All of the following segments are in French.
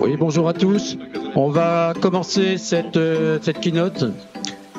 Oui, bonjour à tous. On va commencer cette, euh, cette keynote.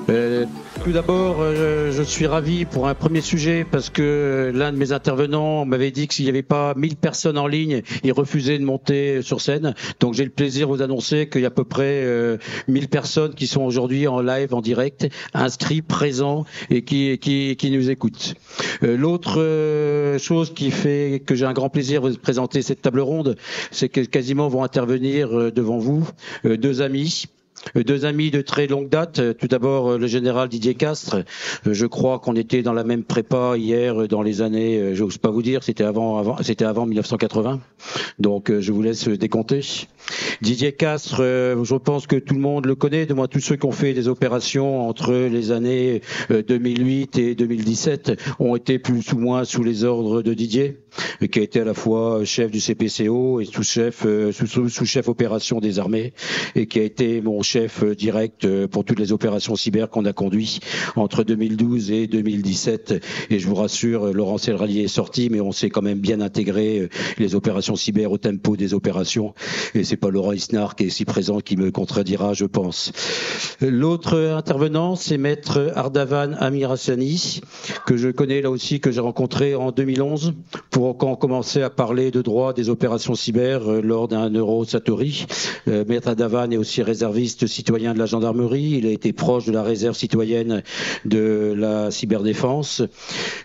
Euh, tout d'abord, euh, je suis ravi pour un premier sujet parce que l'un de mes intervenants m'avait dit que s'il n'y avait pas 1000 personnes en ligne, il refusait de monter sur scène. Donc j'ai le plaisir de vous annoncer qu'il y a à peu près euh, 1000 personnes qui sont aujourd'hui en live, en direct, inscrits, présents et qui, qui, qui nous écoutent. Euh, L'autre euh, chose qui fait que j'ai un grand plaisir de vous présenter cette table ronde, c'est que quasiment vont intervenir devant vous deux amis. Euh, Deux amis de très longue date. Euh, Tout d'abord, euh, le général Didier Castres. Je crois qu'on était dans la même prépa hier, dans les années. euh, J'ose pas vous dire. C'était avant, avant, c'était avant 1980. Donc, je vous laisse décompter. Didier Castres, je pense que tout le monde le connaît. De moi, tous ceux qui ont fait des opérations entre les années euh, 2008 et 2017 ont été plus ou moins sous les ordres de Didier, qui a été à la fois chef du CPCO et sous-chef, sous- sous- sous-chef opération des armées, et qui a été mon chef euh, direct euh, pour toutes les opérations cyber qu'on a conduit entre 2012 et 2017. Et je vous rassure, euh, Laurent Selralier est sorti, mais on s'est quand même bien intégré les opérations cyber au tempo des opérations. Et c'est pas Laurent Isnard qui est ici présent qui me contredira, je pense. L'autre intervenant, c'est Maître Ardavan Amirassani, que je connais là aussi, que j'ai rencontré en 2011 pour quand on commençait à parler de droit des opérations cyber lors d'un Euro Satori. Maître Ardavan est aussi réserviste citoyen de la gendarmerie. Il a été proche de la réserve citoyenne de la cyberdéfense.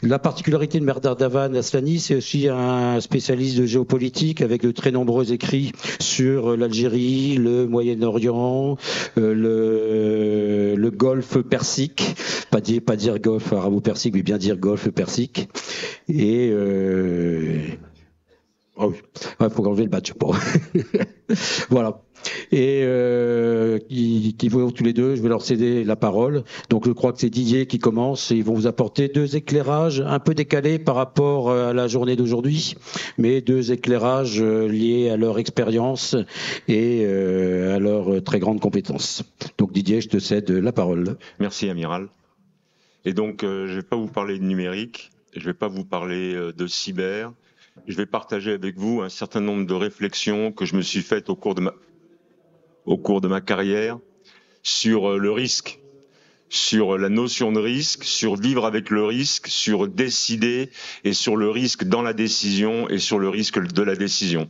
La particularité de Maître Ardavan Aslani, c'est aussi un spécialiste de géopolitique avec de très nombreux écrits sur l'Algérie, le Moyen-Orient, euh, le, Golfe Persique, pas dire, pas dire Golfe arabo-persique, mais bien dire Golfe Persique. Euh... oh oui, il faut enlever le badge. Bon. voilà. Et euh, qui, qui vont tous les deux, je vais leur céder la parole. Donc je crois que c'est Didier qui commence et ils vont vous apporter deux éclairages un peu décalés par rapport euh, à la journée d'aujourd'hui, mais deux éclairages euh, liés à leur expérience et euh, à leurs euh, très grandes compétences. Donc Didier, je te cède la parole. Merci, Amiral. Et donc, je ne vais pas vous parler de numérique, je ne vais pas vous parler de cyber. Je vais partager avec vous un certain nombre de réflexions que je me suis faites au cours de ma, au cours de ma carrière sur euh, le risque, sur la notion de risque, sur vivre avec le risque, sur décider et sur le risque dans la décision et sur le risque de la décision.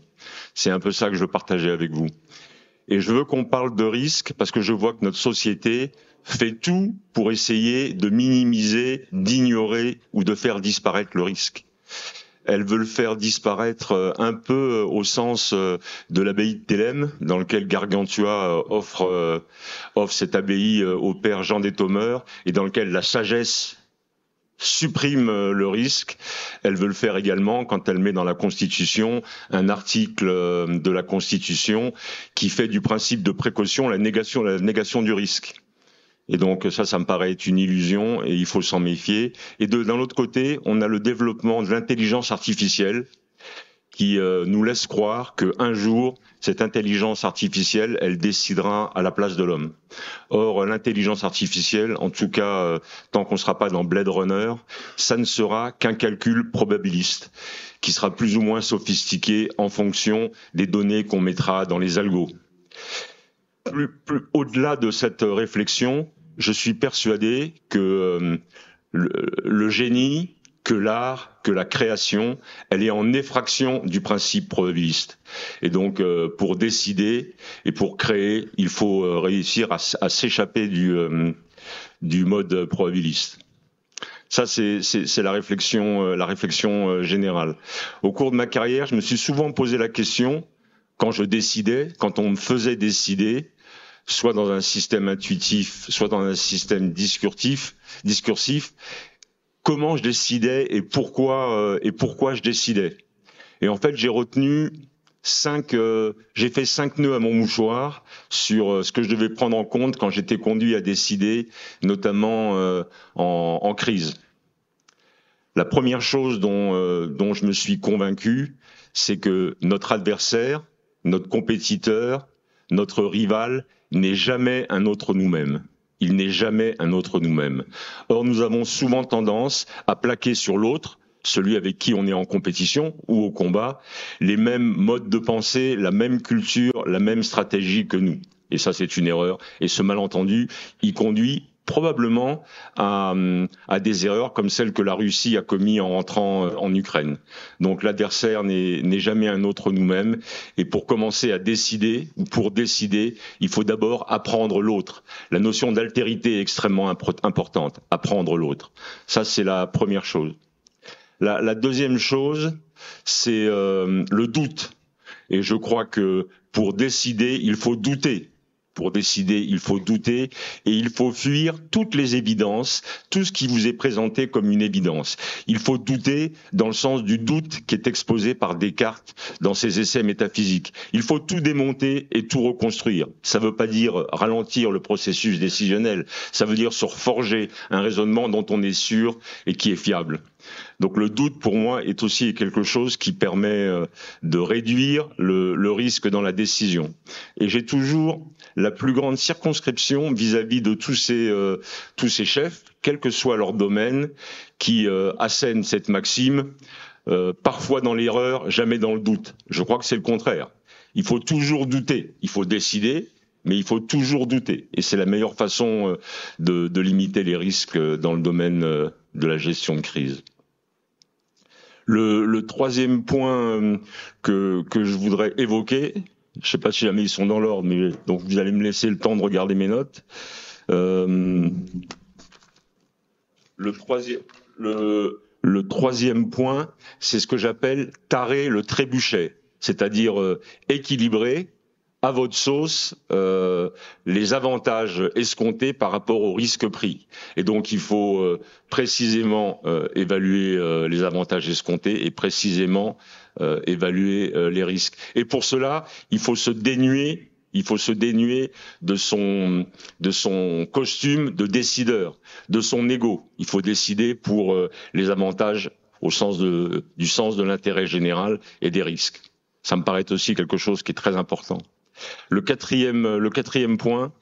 C'est un peu ça que je veux partager avec vous. Et je veux qu'on parle de risque parce que je vois que notre société fait tout pour essayer de minimiser, d'ignorer ou de faire disparaître le risque. Elle veut le faire disparaître euh, un peu euh, au sens euh, de l'abbaye de Thélème, dans lequel Gargantua offre, cette abbaye au père Jean des Thomeurs, et dans lequel la sagesse supprime le risque. Elle veut le faire également quand elle met dans la Constitution un article de la Constitution qui fait du principe de précaution la négation, la négation du risque. Et donc ça, ça me paraît une illusion et il faut s'en méfier. Et de, d'un autre côté, on a le développement de l'intelligence artificielle qui euh, nous laisse croire qu'un jour, cette intelligence artificielle, elle décidera à la place de l'homme. Or, l'intelligence artificielle, en tout cas, euh, tant qu'on ne sera pas dans Blade Runner, ça ne sera qu'un calcul probabiliste qui sera plus ou moins sophistiqué en fonction des données qu'on mettra dans les algos. Plus, plus, au-delà de cette réflexion, je suis persuadé que euh, le, génie, que l'art, que la création, elle est en effraction du principe probabiliste. Et donc, euh, pour décider et pour créer, il faut euh, réussir à, s'échapper du, du mode probabiliste. Ça, c'est, la réflexion, la réflexion générale. Au cours de ma carrière, je me suis souvent posé la question, quand je décidais, quand on me faisait décider, soit dans un système intuitif, soit dans un système discursif, discursif comment je décidais et pourquoi euh, et pourquoi je décidais. Et en fait, j'ai retenu cinq, euh, j'ai fait cinq nœuds à mon mouchoir sur euh, ce que je devais prendre en compte quand j'étais conduit à décider, notamment euh, en, en, crise. La première chose dont, euh, dont je me suis convaincu, c'est que notre adversaire, notre compétiteur, notre rival n'est jamais un autre nous-mêmes il n'est jamais un autre nous-mêmes. Or, nous avons souvent tendance à plaquer sur l'autre celui avec qui on est en compétition ou au combat, les mêmes modes de pensée, la même culture, la même stratégie que nous. Et ça, c'est une erreur. Et ce malentendu, il conduit probablement à, à, des erreurs comme celles que la Russie a commis en rentrant euh, en Ukraine. Donc l'adversaire n'est jamais un autre nous-mêmes. Et pour commencer à décider, ou pour décider, il faut d'abord apprendre l'autre. La notion d'altérité est extrêmement importante. Apprendre l'autre. Ça, c'est la première chose. La, la deuxième chose, c'est euh, le doute. Et je crois que pour décider, il faut douter. Pour décider, il faut douter et il faut fuir toutes les évidences, tout ce qui vous est présenté comme une évidence. Il faut douter dans le sens du doute qui est exposé par Descartes dans ses essais métaphysiques. Il faut tout démonter et tout reconstruire. Ça ne veut pas dire ralentir le processus décisionnel, ça veut dire se forger un raisonnement dont on est sûr et qui est fiable. Donc le doute pour moi est aussi quelque chose qui permet euh, de réduire le, risque dans la décision. Et j'ai toujours la plus grande circonscription vis-à-vis de tous ces, euh, tous ces chefs, quel que soit leur domaine, qui euh, assènent cette maxime, parfois dans l'erreur, jamais dans le doute. Je crois que c'est le contraire. Il faut toujours douter, il faut décider, mais il faut toujours douter. Et c'est la meilleure façon de, limiter les risques dans le domaine de la gestion de crise. Le, troisième point euh, que, que je voudrais évoquer, je ne sais pas si jamais ils sont dans l'ordre, mais donc vous allez me laisser le temps de regarder mes notes. Euh, le troisième, le, le troisième point, c'est ce que j'appelle tarer le trébuchet, c'est-à-dire euh, équilibrer à votre sauce euh, les avantages escomptés par rapport au risque pris. Et donc il faut euh, précisément euh, évaluer les avantages escomptés et précisément évaluer les risques. Et pour cela, il faut se dénuer il faut se dénuer de son, de son costume de décideur, de son ego. Il faut décider pour les avantages au sens de, du sens de l'intérêt général et des risques. Ça me paraît aussi quelque chose qui est très important. Le quatrième, le quatrième point,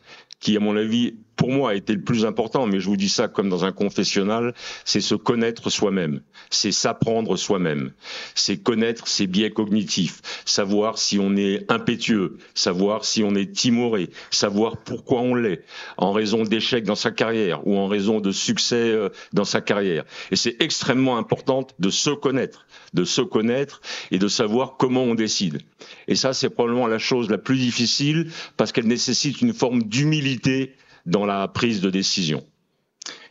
qui à mon avis pour moi a été le plus important, mais je vous dis ça comme dans un confessionnal, c'est se connaître soi-même, c'est s'apprendre soi-même, c'est connaître ses biais cognitifs, savoir si on est impétueux, savoir si on est timoré, savoir pourquoi on l'est, en raison d'échecs dans sa carrière ou en raison de succès euh, dans sa carrière. Et c'est extrêmement important de se connaître, de se connaître et de savoir comment on décide. Et ça, c'est probablement la chose la plus difficile parce qu'elle nécessite une forme d'humilité dans la prise de décision.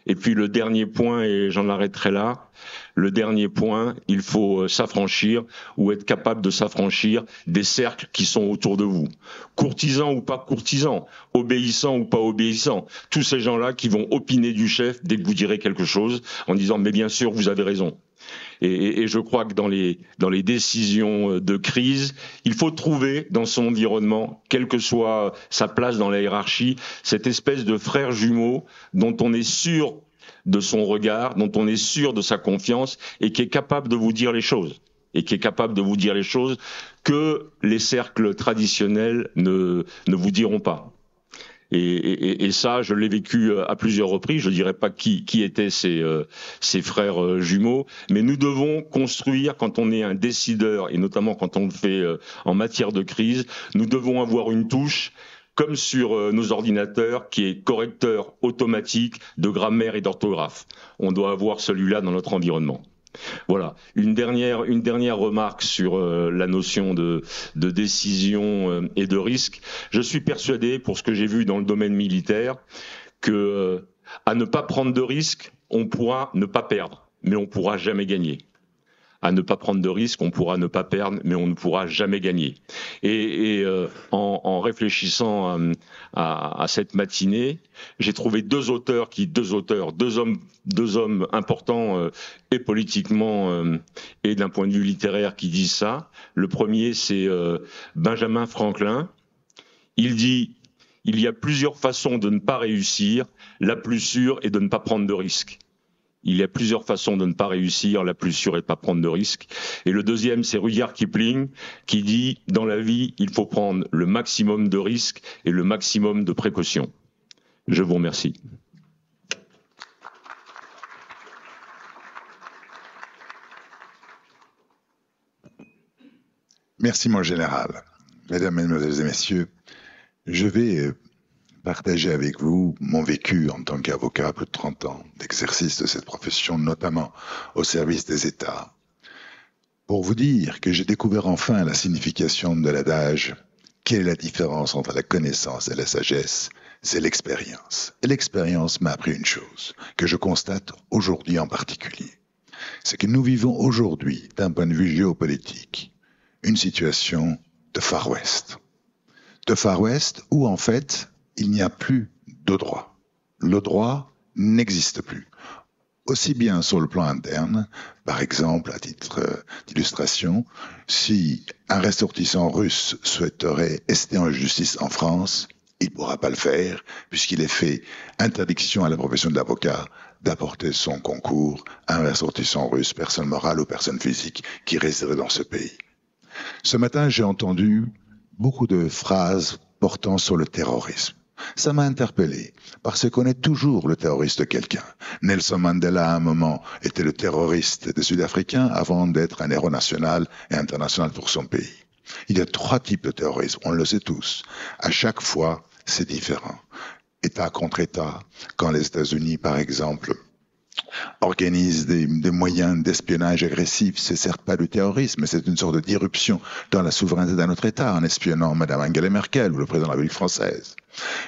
Et puis le dernier point, et j'en arrêterai là, le dernier point, il faut euh, s'affranchir ou être capable de s'affranchir des cercles qui sont autour de vous. Courtisans ou pas courtisans, obéissants ou pas obéissants, tous ces gens-là qui vont opiner du chef dès que vous direz quelque chose en disant mais bien sûr vous avez raison. Et, je crois que dans les, dans les décisions euh, de crise, il faut trouver dans son environnement, quelle que soit sa place dans la hiérarchie, cette espèce de frère jumeau dont on est sûr de son regard, dont on est sûr de sa confiance et qui est capable de vous dire les choses et qui est capable de vous dire les choses que les cercles traditionnels ne, ne vous diront pas. Et, ça, je l'ai vécu euh, à plusieurs reprises. Je ne dirais pas qui, qui étaient ces, euh, ces frères euh, jumeaux, mais nous devons construire, quand on est un décideur, et notamment quand on le fait en matière de crise, nous devons avoir une touche comme sur nos ordinateurs, qui est correcteur automatique de grammaire et d'orthographe. On doit avoir celui-là dans notre environnement. Voilà. Une dernière, une dernière remarque sur euh, la notion de, décision euh, et de risque. Je suis persuadé, pour ce que j'ai vu dans le domaine militaire, que euh, à ne pas prendre de risque, on pourra ne pas perdre, mais on pourra jamais gagner à ne pas prendre de risques, on pourra ne pas perdre, mais on ne pourra jamais gagner. Et, et euh, en, en, réfléchissant euh, à, à, cette matinée, j'ai trouvé deux auteurs qui, deux auteurs, deux hommes, deux hommes importants euh, et politiquement et d'un point de vue littéraire qui disent ça. Le premier, c'est Benjamin Franklin. Il dit il y a plusieurs façons de ne pas réussir. La plus sûre est de ne pas prendre de risques. Il y a plusieurs façons de ne pas réussir. La plus sûre est de ne pas prendre de risques. Et le deuxième, c'est Rudyard Kipling qui dit dans la vie, il faut prendre le maximum de risques et le maximum de précautions. Je vous remercie. Merci, mon général. Mesdames, Mesdemoiselles et Messieurs, je vais euh, partager avec vous mon vécu en tant qu'avocat, plus de 30 ans d'exercice de cette profession, notamment au service des États, pour vous dire que j'ai découvert enfin la signification de l'adage quelle est la différence entre la connaissance et la sagesse? C'est l'expérience. Et l'expérience m'a appris une chose, que je constate aujourd'hui en particulier. C'est que nous vivons aujourd'hui, d'un point de vue géopolitique, une situation de Far West. De Far West où, en fait, il n'y a plus de droit. Le droit n'existe plus. Aussi bien sur le plan interne, par exemple, à titre euh, d'illustration, si un ressortissant russe souhaiterait rester en justice en France, il ne pourra pas le faire, puisqu'il est fait interdiction à la profession d'avocat d'apporter son concours à un ressortissant russe, personne morale ou personne physique, qui résiderait dans ce pays. Ce matin, j'ai entendu beaucoup de phrases portant sur le terrorisme. Ça m'a interpellé, parce qu'on est toujours le terroriste de quelqu'un. Nelson Mandela, à un moment, était le terroriste des Sud-Africains avant d'être un héros national et international pour son pays. Il y a trois types de terrorisme, on le sait tous. À chaque fois, c'est différent. État contre État, quand les États-Unis, par exemple, organise des, moyens d'espionnage agressif, c'est certes pas du terrorisme, mais c'est une sorte d'irruption dans la souveraineté d'un autre État en espionnant Madame Angela Merkel ou le président de la République française.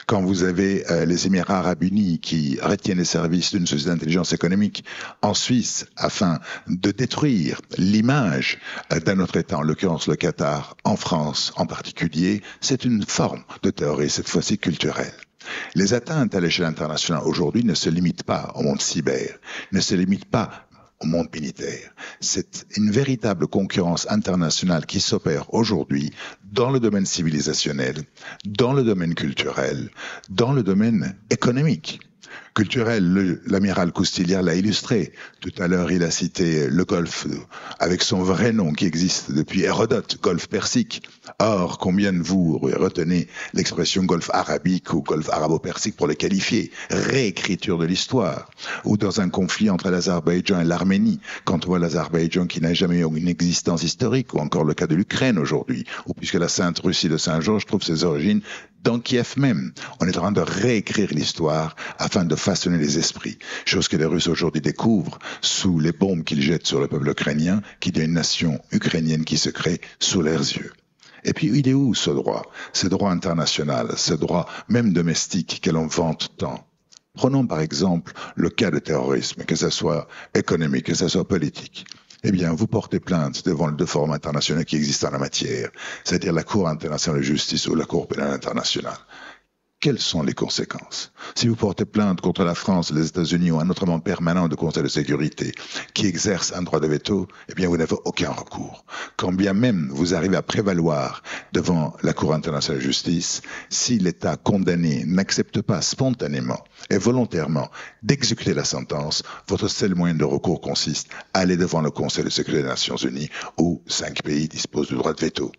Quand vous avez euh, les Émirats arabes unis qui retiennent les services d'une société d'intelligence économique en Suisse afin de détruire l'image euh, d'un autre État, en l'occurrence le Qatar, en France en particulier, c'est une forme de terrorisme, cette fois-ci culturelle. Les atteintes à l'échelle internationale aujourd'hui ne se limitent pas au monde cyber, ne se limitent pas au monde militaire. C'est une véritable concurrence internationale qui s'opère aujourd'hui dans le domaine civilisationnel, dans le domaine culturel, dans le domaine économique culturel. L'amiral Coustillière l'a illustré. Tout à l'heure, il a cité le golfe avec son vrai nom qui existe depuis Hérodote, golfe persique. Or, combien de vous retenez l'expression golfe arabique ou golfe arabo-persique pour le qualifier? Réécriture de l'histoire. Ou dans un conflit entre l'Azerbaïdjan et l'Arménie, quand on voit l'Azerbaïdjan qui n'a jamais eu une existence historique, ou encore le cas de l'Ukraine aujourd'hui, ou puisque la Sainte Russie de Saint-Georges trouve ses origines dans Kiev même. On est en train de réécrire l'histoire afin de façonner les esprits. Chose que les Russes aujourd'hui découvrent sous les bombes qu'ils jettent sur le peuple ukrainien, qu'il y a une nation ukrainienne qui se crée sous leurs yeux. Et puis, il est où ce droit Ce droit international, ce droit même domestique que l'on vante tant? Prenons par exemple le cas de terrorisme, que ce soit économique, que ce soit politique eh bien, vous portez plainte devant le deux forums internationaux qui existent en la matière, c'est-à-dire la Cour internationale de justice ou la Cour pénale internationale quelles sont les conséquences? Si vous portez plainte contre la France, les États-Unis ou un autre membre permanent du Conseil de sécurité qui exerce un droit de veto, eh bien vous n'avez aucun recours. Quand bien même vous arrivez à prévaloir devant la Cour internationale de justice, si l'État condamné n'accepte pas spontanément et volontairement d'exécuter la sentence, votre seul moyen de recours consiste à aller devant le Conseil de sécurité des Nations Unies où cinq pays disposent du droit de veto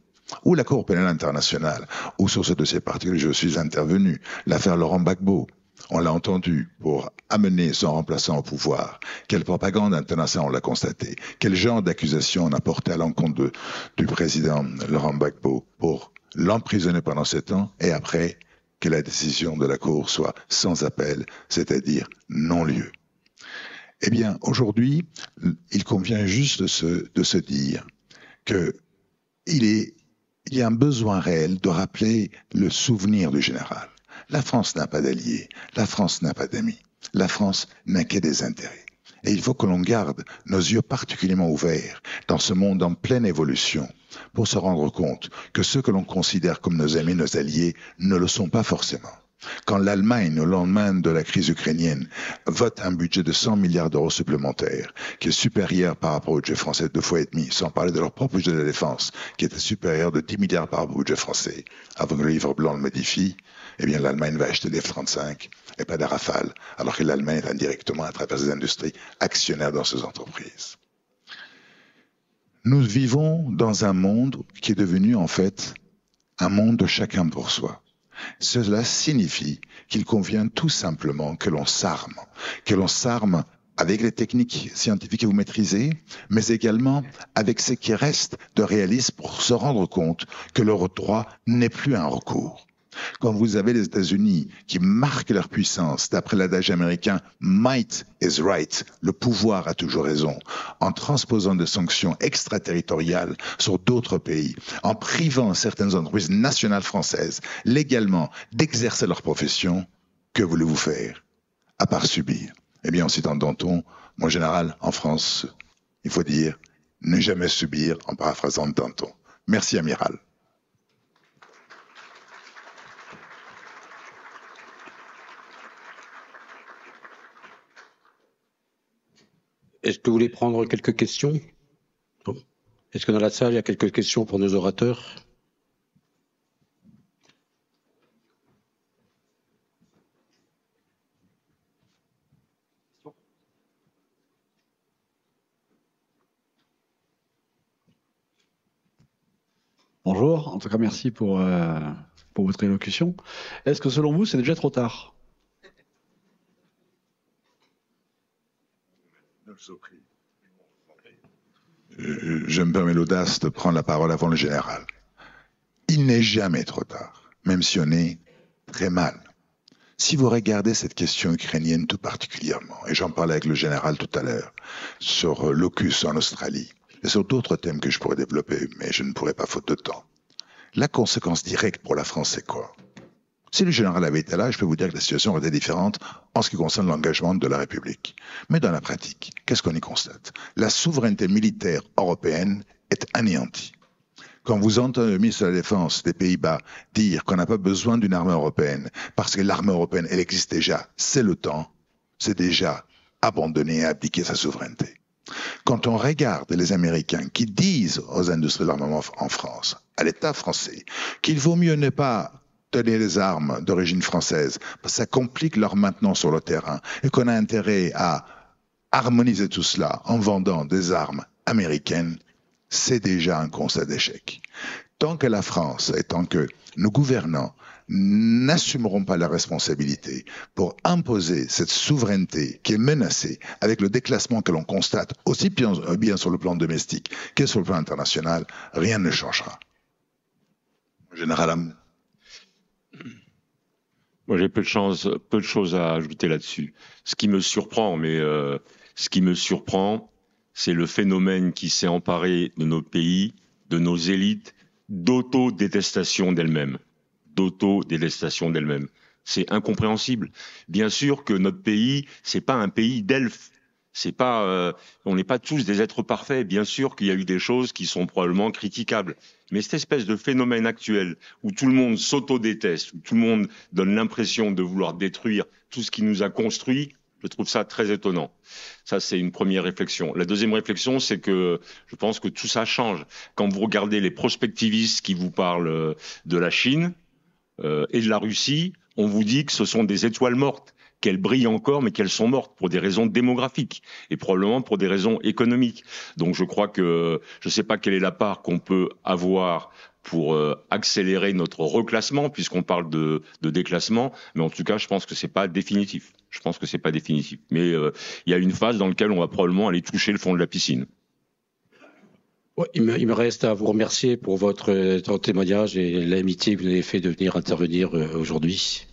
ou la Cour pénale internationale, où sur ce dossier particulier je suis intervenu, l'affaire Laurent Gbagbo. On l'a entendu pour amener son remplaçant au pouvoir. Quelle propagande internationale on l'a constaté. Quel genre d'accusation on a porté à l'encontre du président Laurent Gbagbo pour l'emprisonner pendant sept ans et après que la décision de la Cour soit sans appel, c'est-à-dire non-lieu. Eh bien, aujourd'hui, il convient juste de se, de se dire que il est il y a un besoin réel de rappeler le souvenir du général. La France n'a pas d'alliés, la France n'a pas d'amis, la France n'a que des intérêts. Et il faut que l'on garde nos yeux particulièrement ouverts dans ce monde en pleine évolution pour se rendre compte que ceux que l'on considère comme nos amis, nos alliés, ne le sont pas forcément. Quand l'Allemagne, au lendemain de la crise ukrainienne, vote un budget de 100 milliards d'euros supplémentaires, qui est supérieur par rapport au budget français de deux fois et demi, sans parler de leur propre budget de la défense, qui était supérieur de 10 milliards par rapport au budget français, avant que le livre blanc le modifie, eh bien l'Allemagne va acheter des F-35 et pas des Rafales, alors que l'Allemagne est indirectement, à travers ses industries, actionnaire dans ces entreprises. Nous vivons dans un monde qui est devenu en fait un monde de chacun pour soi. Cela signifie qu'il convient tout simplement que l'on s'arme, que l'on s'arme avec les techniques scientifiques que vous maîtrisez, mais également avec ce qui reste de réalisme pour se rendre compte que le droit n'est plus un recours. Quand vous avez les États-Unis qui marquent leur puissance, d'après l'adage américain, might is right, le pouvoir a toujours raison, en transposant des sanctions extraterritoriales sur d'autres pays, en privant certaines entreprises nationales françaises légalement d'exercer leur profession, que voulez-vous faire À part subir? Eh bien, en citant Danton, mon général, en France, il faut dire ne jamais subir en paraphrasant Danton. Merci, amiral. Est-ce que vous voulez prendre quelques questions Est-ce que dans la salle, il y a quelques questions pour nos orateurs Bonjour, en tout cas merci pour, euh, pour votre élocution. Est-ce que selon vous, c'est déjà trop tard Je me permets l'audace de prendre la parole avant le général. Il n'est jamais trop tard, même si on est très mal. Si vous regardez cette question ukrainienne tout particulièrement, et j'en parlais avec le général tout à l'heure, sur l'OCUS en Australie, et sur d'autres thèmes que je pourrais développer, mais je ne pourrais pas faute de temps, la conséquence directe pour la France, c'est quoi? Si le général avait été là, je peux vous dire que la situation aurait été différente en ce qui concerne l'engagement de la République. Mais dans la pratique, qu'est-ce qu'on y constate? La souveraineté militaire européenne est anéantie. Quand vous entendez le ministre de la Défense des Pays-Bas dire qu'on n'a pas besoin d'une armée européenne parce que l'armée européenne, elle existe déjà, c'est le temps, c'est déjà abandonner et abdiquer sa souveraineté. Quand on regarde les Américains qui disent aux industries de l'armement en France, à l'État français, qu'il vaut mieux ne pas donner les armes d'origine française, ça complique leur maintenance sur le terrain, et qu'on a intérêt à harmoniser tout cela en vendant des armes américaines, c'est déjà un constat d'échec. Tant que la France et tant que nos gouvernants n'assumeront pas la responsabilité pour imposer cette souveraineté qui est menacée avec le déclassement que l'on constate aussi bien, bien sur le plan domestique que sur le plan international, rien ne changera. Général moi, j'ai peu de chance, peu de choses à ajouter là-dessus. Ce qui me surprend, mais euh, ce qui me surprend, c'est le phénomène qui s'est emparé de nos pays, de nos élites, d'auto-détestation d'elles-mêmes, d'auto-détestation d'elles-mêmes. C'est incompréhensible. Bien sûr que notre pays, c'est pas un pays d'elfes. C'est pas, euh, on n'est pas tous des êtres parfaits. Bien sûr qu'il y a eu des choses qui sont probablement critiquables, mais cette espèce de phénomène actuel où tout le monde s'auto-déteste, où tout le monde donne l'impression de vouloir détruire tout ce qui nous a construit, je trouve ça très étonnant. Ça, c'est une première réflexion. La deuxième réflexion, c'est que je pense que tout ça change. Quand vous regardez les prospectivistes qui vous parlent euh, de la Chine euh, et de la Russie, on vous dit que ce sont des étoiles mortes qu'elles brillent encore, mais qu'elles sont mortes pour des raisons démographiques et probablement pour des raisons économiques. Donc je crois que je ne sais pas quelle est la part qu'on peut avoir pour euh, accélérer notre reclassement, puisqu'on parle de, déclassement, mais en tout cas, je pense que c'est pas définitif. Je pense que c'est pas définitif. Mais euh, il y a une phase dans laquelle on va probablement aller toucher le fond de la piscine. il, me, reste à vous remercier pour votre, votre témoignage et l'amitié que vous avez fait de venir intervenir euh, aujourd'hui.